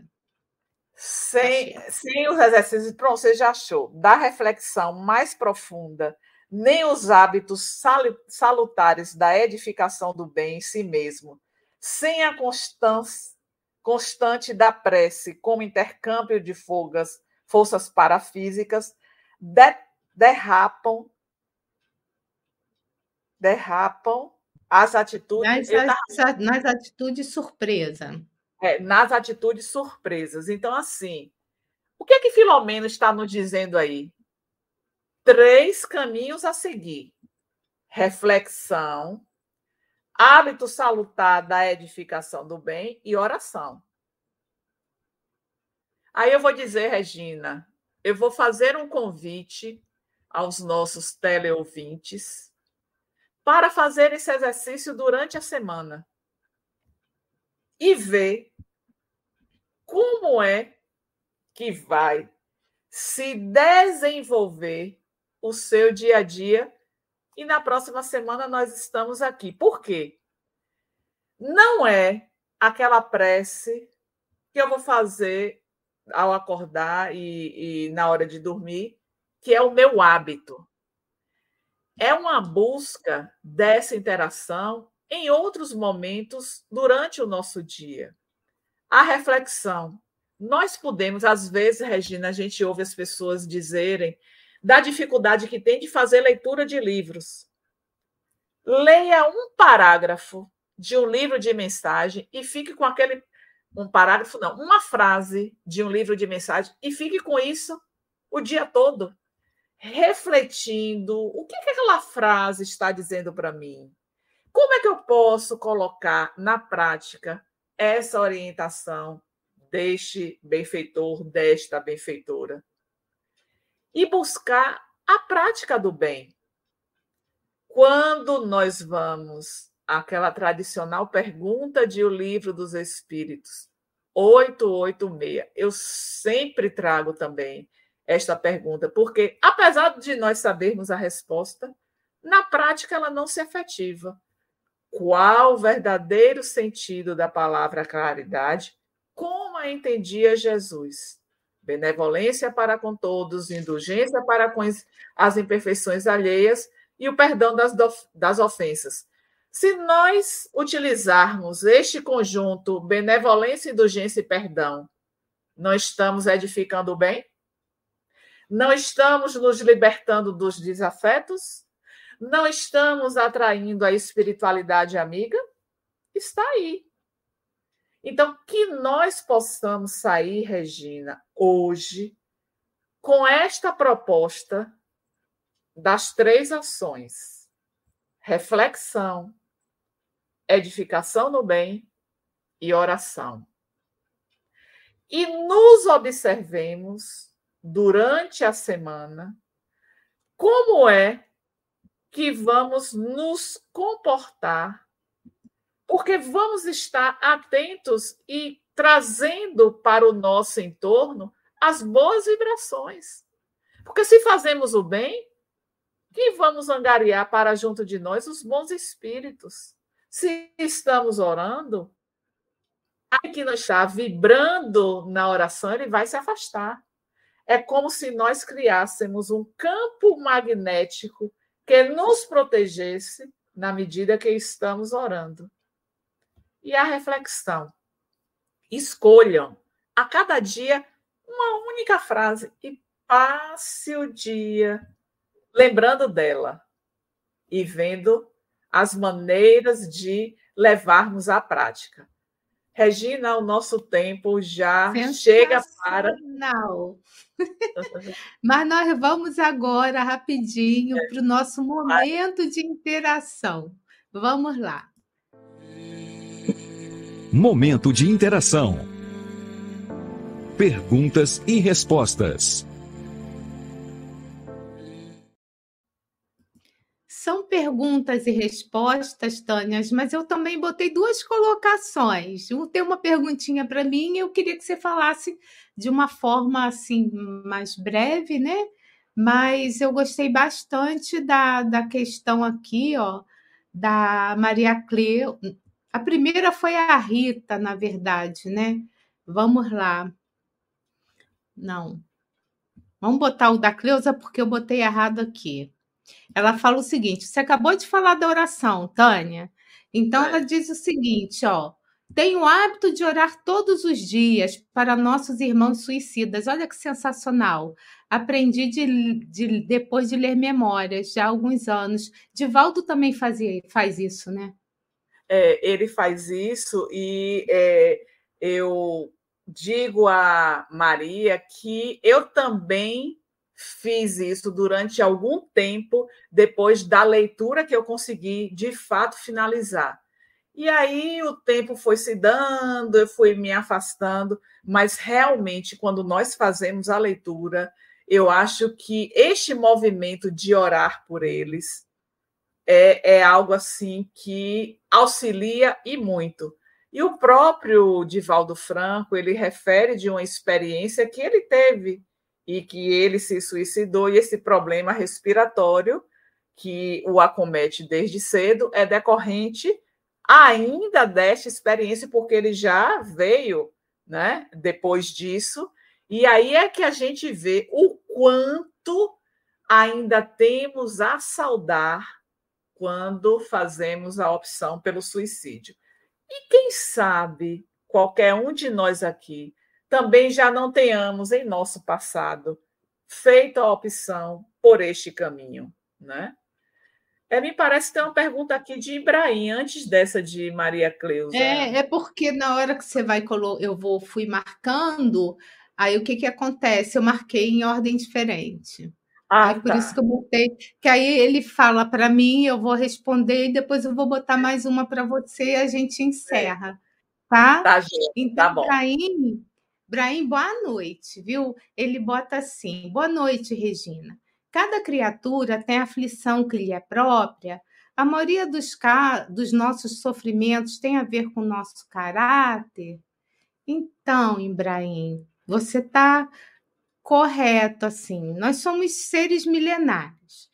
Sem, sem os exercícios, pronto, você já achou. Da reflexão mais profunda, nem os hábitos salutares da edificação do bem em si mesmo, sem a constância constante da prece como intercâmbio de folgas forças parafísicas de, derrapam derrapam as atitudes nas, nas atitudes surpresa. É, nas atitudes surpresas. Então assim o que é que Filomeno está nos dizendo aí? Três caminhos a seguir. Reflexão hábito salutar da edificação do bem e oração Aí eu vou dizer, Regina, eu vou fazer um convite aos nossos teleouvintes para fazer esse exercício durante a semana e ver como é que vai se desenvolver o seu dia a dia. E na próxima semana nós estamos aqui. Por quê? Não é aquela prece que eu vou fazer ao acordar e, e na hora de dormir, que é o meu hábito. É uma busca dessa interação em outros momentos durante o nosso dia. A reflexão. Nós podemos, às vezes, Regina, a gente ouve as pessoas dizerem da dificuldade que tem de fazer leitura de livros. Leia um parágrafo de um livro de mensagem e fique com aquele um parágrafo, não, uma frase de um livro de mensagem e fique com isso o dia todo, refletindo o que, que aquela frase está dizendo para mim. Como é que eu posso colocar na prática essa orientação deste benfeitor, desta benfeitora? E buscar a prática do bem. Quando nós vamos aquela tradicional pergunta de O Livro dos Espíritos, 886. Eu sempre trago também esta pergunta, porque, apesar de nós sabermos a resposta, na prática ela não se efetiva. Qual o verdadeiro sentido da palavra caridade? Como a entendia Jesus? Benevolência para com todos, indulgência para com as imperfeições alheias e o perdão das, das ofensas. Se nós utilizarmos este conjunto benevolência, indulgência e perdão, não estamos edificando o bem? Não estamos nos libertando dos desafetos? Não estamos atraindo a espiritualidade amiga? Está aí. Então, que nós possamos sair, Regina, hoje, com esta proposta das três ações: reflexão, edificação no bem e oração. E nos observemos durante a semana como é que vamos nos comportar, porque vamos estar atentos e trazendo para o nosso entorno as boas vibrações. Porque se fazemos o bem, que vamos angariar para junto de nós os bons espíritos. Se estamos orando, que não está vibrando na oração, ele vai se afastar. É como se nós criássemos um campo magnético que nos protegesse na medida que estamos orando. E a reflexão. Escolham a cada dia uma única frase e passe o dia lembrando dela e vendo as maneiras de levarmos à prática. Regina, o nosso tempo já chega para. Não. *laughs* Mas nós vamos agora rapidinho é. para o nosso momento de interação. Vamos lá. Momento de interação. Perguntas e respostas. São perguntas e respostas, Tânia, mas eu também botei duas colocações. Tem uma perguntinha para mim e eu queria que você falasse de uma forma assim mais breve, né? Mas eu gostei bastante da, da questão aqui, ó, da Maria Cleo. A primeira foi a Rita, na verdade, né? Vamos lá. Não. Vamos botar o da Cleusa porque eu botei errado aqui. Ela fala o seguinte: você acabou de falar da oração, Tânia. Então, é. ela diz o seguinte: ó, tenho o hábito de orar todos os dias para nossos irmãos suicidas. Olha que sensacional. Aprendi de, de, depois de ler memórias já há alguns anos. Divaldo também fazia, faz isso, né? É, ele faz isso e é, eu digo a Maria que eu também fiz isso durante algum tempo depois da leitura que eu consegui de fato finalizar. E aí o tempo foi se dando, eu fui me afastando, mas realmente quando nós fazemos a leitura, eu acho que este movimento de orar por eles é, é algo assim que auxilia e muito. E o próprio Divaldo Franco, ele refere de uma experiência que ele teve e que ele se suicidou, e esse problema respiratório que o acomete desde cedo é decorrente ainda desta experiência, porque ele já veio né, depois disso, e aí é que a gente vê o quanto ainda temos a saudar quando fazemos a opção pelo suicídio. E quem sabe qualquer um de nós aqui também já não tenhamos em nosso passado feito a opção por este caminho, né? É, me parece ter uma pergunta aqui de Ibrahim, antes dessa de Maria Cleusa. É, é porque na hora que você vai eu vou fui marcando, aí o que que acontece? Eu marquei em ordem diferente. Ah, aí, por tá. isso que eu botei, que aí ele fala para mim, eu vou responder e depois eu vou botar mais uma para você e a gente encerra, é. tá? Tá, gente, então, tá bom. Ibrahim, Brahim, boa noite, viu? Ele bota assim: boa noite, Regina. Cada criatura tem a aflição que lhe é própria. A maioria dos, dos nossos sofrimentos tem a ver com o nosso caráter. Então, Ibrahim, você está correto assim. Nós somos seres milenares.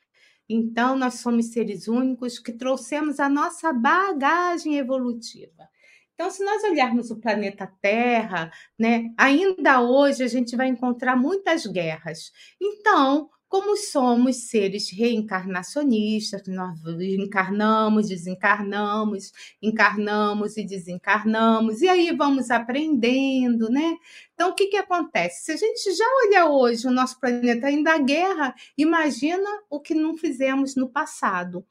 Então, nós somos seres únicos que trouxemos a nossa bagagem evolutiva. Então, se nós olharmos o planeta Terra, né, ainda hoje a gente vai encontrar muitas guerras. Então, como somos seres reencarnacionistas, nós encarnamos, desencarnamos, encarnamos e desencarnamos, e aí vamos aprendendo, né? Então, o que, que acontece? Se a gente já olha hoje o nosso planeta ainda a guerra, imagina o que não fizemos no passado.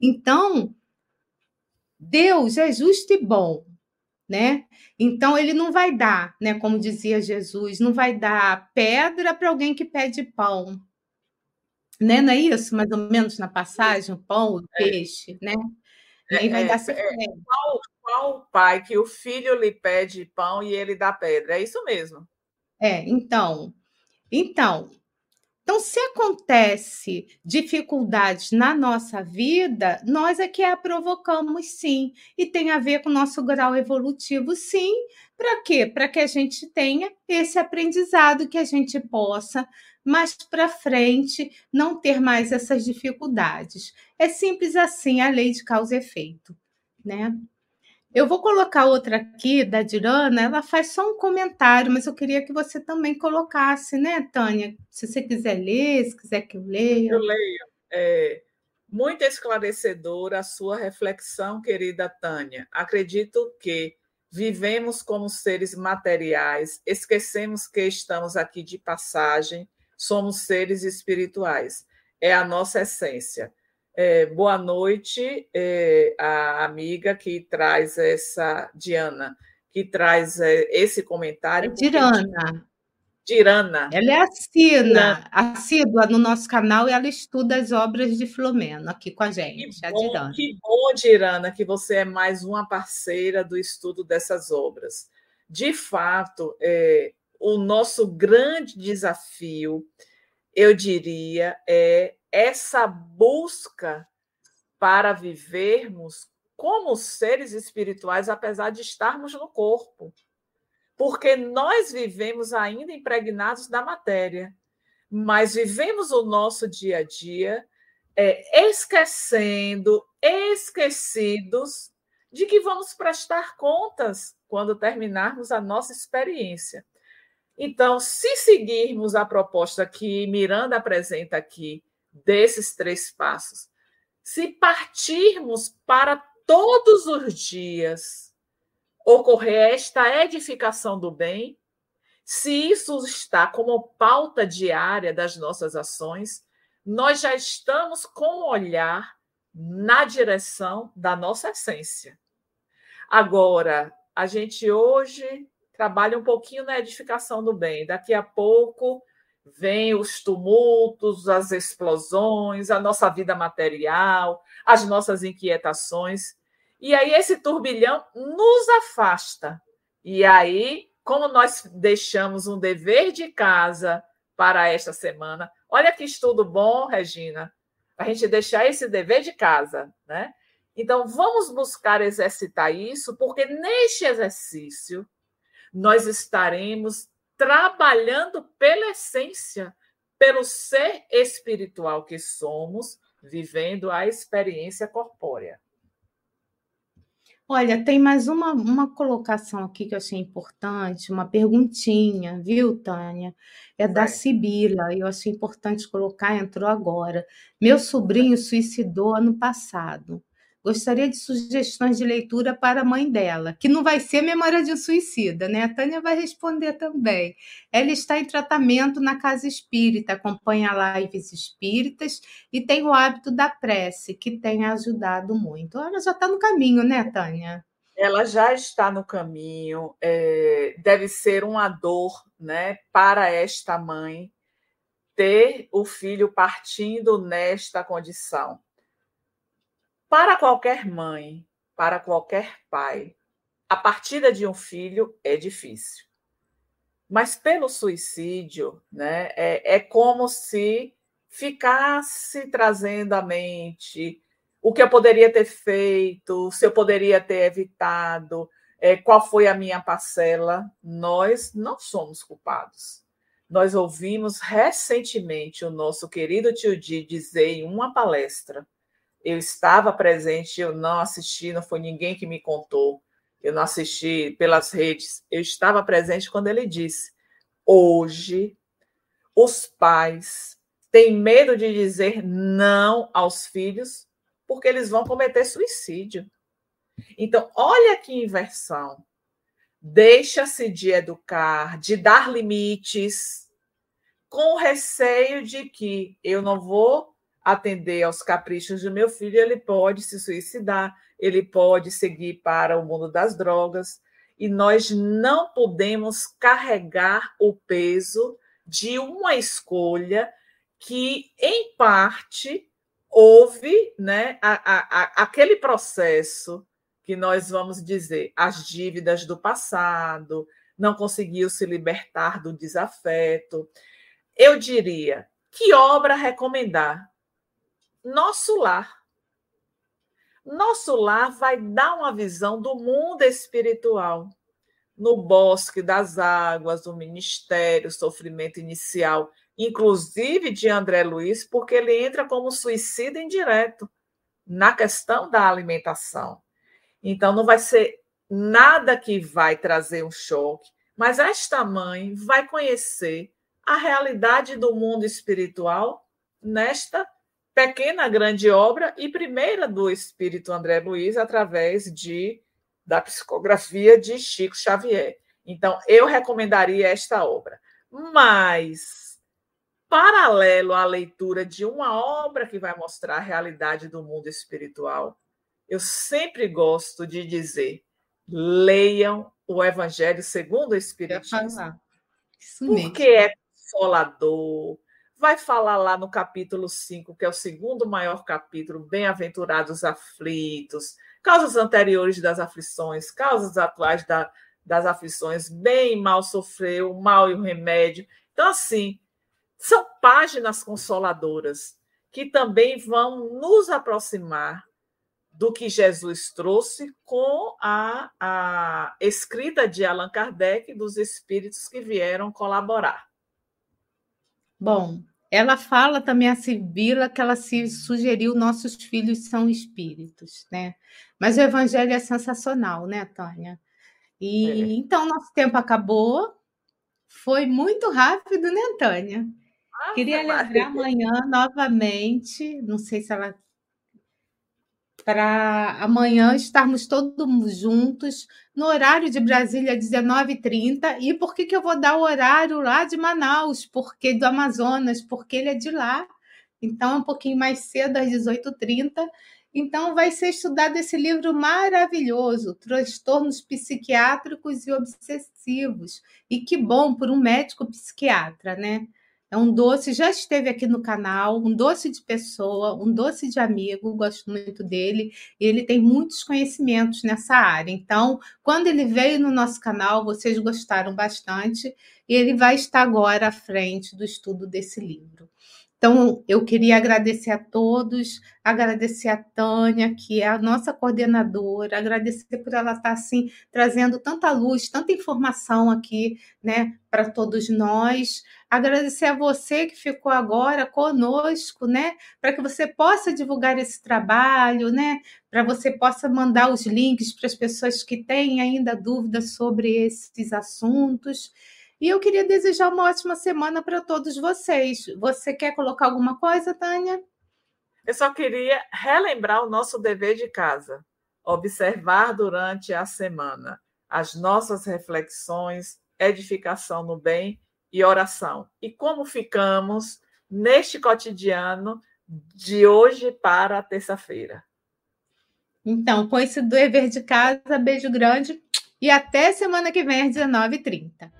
Então, Deus é justo e bom, né? Então ele não vai dar, né, como dizia Jesus, não vai dar pedra para alguém que pede pão. Né? Não é isso, mais ou menos na passagem, o pão, o é. peixe, né? Nem é, vai dar é, é, qual, qual pai que o filho lhe pede pão e ele dá pedra? É isso mesmo. É, então, então, então, se acontece dificuldades na nossa vida, nós é que a provocamos sim, e tem a ver com o nosso grau evolutivo, sim. Para quê? Para que a gente tenha esse aprendizado, que a gente possa mais para frente não ter mais essas dificuldades. É simples assim, a lei de causa e efeito, né? Eu vou colocar outra aqui da Dirana, ela faz só um comentário, mas eu queria que você também colocasse, né, Tânia? Se você quiser ler, se quiser que eu leia. Eu leio. É, muito esclarecedora a sua reflexão, querida Tânia. Acredito que vivemos como seres materiais, esquecemos que estamos aqui de passagem, somos seres espirituais. É a nossa essência. É, boa noite, é, a amiga que traz essa, Diana, que traz é, esse comentário. Dirana. Dirana. Ela é assina, assídua no nosso canal e ela estuda as obras de Flomeno aqui com a gente, que bom, Dirana. Que bom, Dirana, que você é mais uma parceira do estudo dessas obras. De fato, é, o nosso grande desafio, eu diria, é essa busca para vivermos como seres espirituais, apesar de estarmos no corpo. Porque nós vivemos ainda impregnados da matéria, mas vivemos o nosso dia a dia é, esquecendo, esquecidos de que vamos prestar contas quando terminarmos a nossa experiência. Então, se seguirmos a proposta que Miranda apresenta aqui, desses três passos. Se partirmos para todos os dias ocorrer esta edificação do bem, se isso está como pauta diária das nossas ações, nós já estamos com o olhar na direção da nossa essência. Agora, a gente hoje trabalha um pouquinho na edificação do bem. Daqui a pouco vem os tumultos, as explosões, a nossa vida material, as nossas inquietações. E aí esse turbilhão nos afasta. E aí, como nós deixamos um dever de casa para esta semana, olha que estudo bom, Regina, a gente deixar esse dever de casa, né? Então, vamos buscar exercitar isso, porque neste exercício nós estaremos trabalhando pela essência, pelo ser espiritual que somos, vivendo a experiência corpórea. Olha, tem mais uma, uma colocação aqui que eu achei importante, uma perguntinha, viu, Tânia? É da Sibila, eu achei importante colocar, entrou agora. Meu sobrinho suicidou ano passado. Gostaria de sugestões de leitura para a mãe dela, que não vai ser Memória de um Suicida, né? A Tânia vai responder também. Ela está em tratamento na casa espírita, acompanha lives espíritas e tem o hábito da prece, que tem ajudado muito. Ela já está no caminho, né, Tânia? Ela já está no caminho. É, deve ser uma dor, né, para esta mãe ter o filho partindo nesta condição para qualquer mãe, para qualquer pai, a partida de um filho é difícil. Mas pelo suicídio, né, é, é como se ficasse trazendo à mente o que eu poderia ter feito, se eu poderia ter evitado, é, qual foi a minha parcela. Nós não somos culpados. Nós ouvimos recentemente o nosso querido tio Di dizer em uma palestra eu estava presente, eu não assisti, não foi ninguém que me contou, eu não assisti pelas redes, eu estava presente quando ele disse: hoje os pais têm medo de dizer não aos filhos porque eles vão cometer suicídio. Então, olha que inversão. Deixa-se de educar, de dar limites, com receio de que eu não vou atender aos caprichos do meu filho, ele pode se suicidar, ele pode seguir para o mundo das drogas, e nós não podemos carregar o peso de uma escolha que, em parte, houve né, a, a, a, aquele processo que nós vamos dizer as dívidas do passado, não conseguiu se libertar do desafeto. Eu diria, que obra recomendar? Nosso lar. Nosso lar vai dar uma visão do mundo espiritual. No bosque das águas, o ministério, sofrimento inicial, inclusive de André Luiz, porque ele entra como suicida indireto na questão da alimentação. Então, não vai ser nada que vai trazer um choque, mas esta mãe vai conhecer a realidade do mundo espiritual nesta pequena grande obra e primeira do espírito André Luiz através de da psicografia de Chico Xavier. Então, eu recomendaria esta obra. Mas paralelo à leitura de uma obra que vai mostrar a realidade do mundo espiritual, eu sempre gosto de dizer: leiam o Evangelho segundo o Espiritismo. Porque é consolador, vai falar lá no capítulo 5, que é o segundo maior capítulo, Bem-aventurados aflitos, causas anteriores das aflições, causas atuais da, das aflições, bem e mal sofreu, o mal e o remédio. Então, assim, são páginas consoladoras que também vão nos aproximar do que Jesus trouxe com a, a escrita de Allan Kardec dos espíritos que vieram colaborar. Bom, ela fala também a Sibila que ela se sugeriu nossos filhos são espíritos, né? Mas o evangelho é sensacional, né, Tânia? E é. então nosso tempo acabou. Foi muito rápido, né, Tânia? Ah, Queria lembrar amanhã novamente, não sei se ela para amanhã estarmos todos juntos no horário de Brasília 19h30. E por que, que eu vou dar o horário lá de Manaus? Porque do Amazonas, porque ele é de lá. Então, é um pouquinho mais cedo, às 18h30. Então, vai ser estudado esse livro maravilhoso, Transtornos Psiquiátricos e Obsessivos. E que bom por um médico psiquiatra, né? É um doce, já esteve aqui no canal, um doce de pessoa, um doce de amigo, gosto muito dele. E ele tem muitos conhecimentos nessa área. Então, quando ele veio no nosso canal, vocês gostaram bastante. E ele vai estar agora à frente do estudo desse livro. Então, eu queria agradecer a todos, agradecer a Tânia, que é a nossa coordenadora, agradecer por ela estar assim trazendo tanta luz, tanta informação aqui, né, para todos nós. Agradecer a você que ficou agora conosco, né, para que você possa divulgar esse trabalho, né, para você possa mandar os links para as pessoas que têm ainda dúvidas sobre esses assuntos. E eu queria desejar uma ótima semana para todos vocês. Você quer colocar alguma coisa, Tânia? Eu só queria relembrar o nosso dever de casa, observar durante a semana as nossas reflexões, edificação no bem e oração. E como ficamos neste cotidiano de hoje para terça-feira. Então, com esse dever de casa, beijo grande e até semana que vem às 19h30.